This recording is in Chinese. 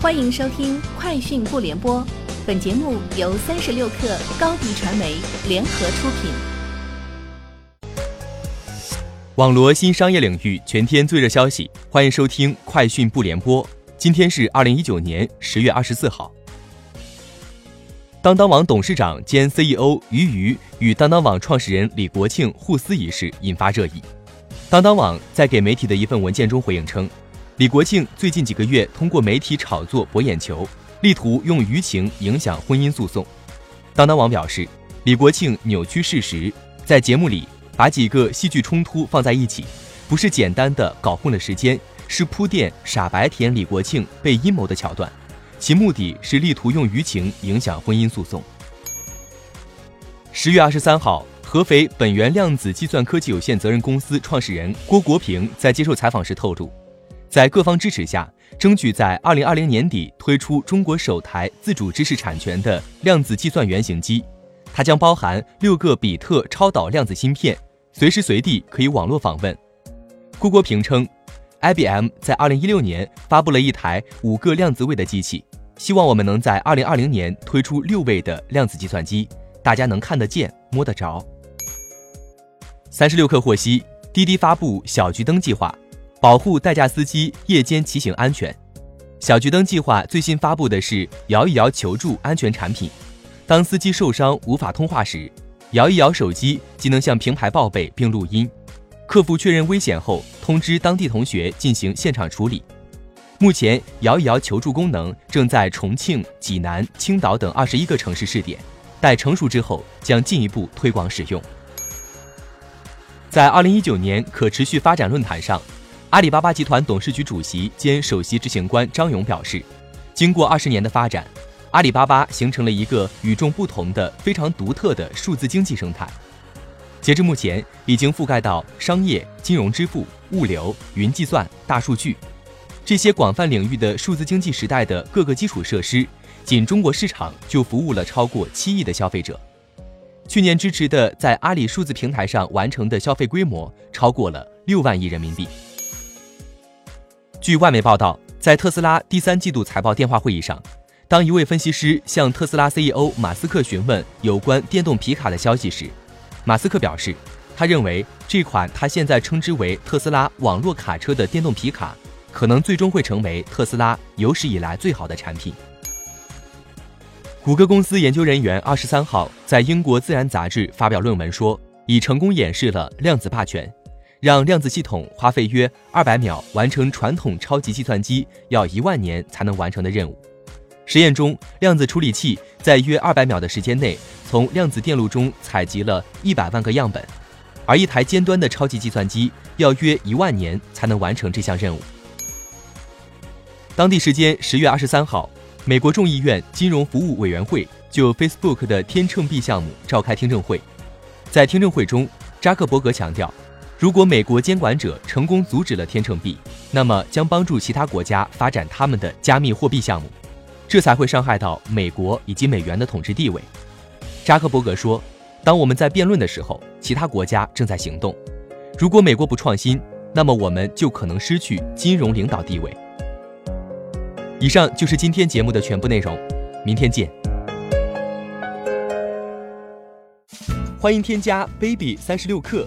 欢迎收听《快讯不联播》，本节目由三十六克高低传媒联合出品。网罗新商业领域全天最热消息，欢迎收听《快讯不联播》。今天是二零一九年十月二十四号。当当网董事长兼 CEO 俞渝与当当网创始人李国庆互撕一事引发热议。当当网在给媒体的一份文件中回应称。李国庆最近几个月通过媒体炒作博眼球，力图用舆情影响婚姻诉讼。当当网表示，李国庆扭曲事实，在节目里把几个戏剧冲突放在一起，不是简单的搞混了时间，是铺垫傻白甜李国庆被阴谋的桥段，其目的是力图用舆情影响婚姻诉讼。十月二十三号，合肥本源量子计算科技有限责任公司创始人郭国平在接受采访时透露。在各方支持下，争取在二零二零年底推出中国首台自主知识产权的量子计算原型机。它将包含六个比特超导量子芯片，随时随地可以网络访问。郭国平称，IBM 在二零一六年发布了一台五个量子位的机器，希望我们能在二零二零年推出六位的量子计算机，大家能看得见、摸得着。三十六氪获悉，滴滴发布小桔灯计划。保护代驾司机夜间骑行安全。小桔灯计划最新发布的是摇一摇求助安全产品。当司机受伤无法通话时，摇一摇手机即能向平台报备并录音，客服确认危险后通知当地同学进行现场处理。目前，摇一摇求助功能正在重庆、济南、青岛等二十一个城市试点，待成熟之后将进一步推广使用。在二零一九年可持续发展论坛上。阿里巴巴集团董事局主席兼首席执行官张勇表示，经过二十年的发展，阿里巴巴形成了一个与众不同的、非常独特的数字经济生态。截至目前，已经覆盖到商业、金融支付、物流、云计算、大数据这些广泛领域的数字经济时代的各个基础设施，仅中国市场就服务了超过七亿的消费者。去年支持的在阿里数字平台上完成的消费规模超过了六万亿人民币。据外媒报道，在特斯拉第三季度财报电话会议上，当一位分析师向特斯拉 CEO 马斯克询问有关电动皮卡的消息时，马斯克表示，他认为这款他现在称之为特斯拉网络卡车的电动皮卡，可能最终会成为特斯拉有史以来最好的产品。谷歌公司研究人员二十三号在英国《自然》杂志发表论文说，已成功演示了量子霸权。让量子系统花费约二百秒完成传统超级计算机要一万年才能完成的任务。实验中，量子处理器在约二百秒的时间内，从量子电路中采集了一百万个样本，而一台尖端的超级计算机要约一万年才能完成这项任务。当地时间十月二十三号，美国众议院金融服务委员会就 Facebook 的天秤币项目召开听证会，在听证会中，扎克伯格强调。如果美国监管者成功阻止了天秤币，那么将帮助其他国家发展他们的加密货币项目，这才会伤害到美国以及美元的统治地位。扎克伯格说：“当我们在辩论的时候，其他国家正在行动。如果美国不创新，那么我们就可能失去金融领导地位。”以上就是今天节目的全部内容，明天见。欢迎添加 baby 三十六克。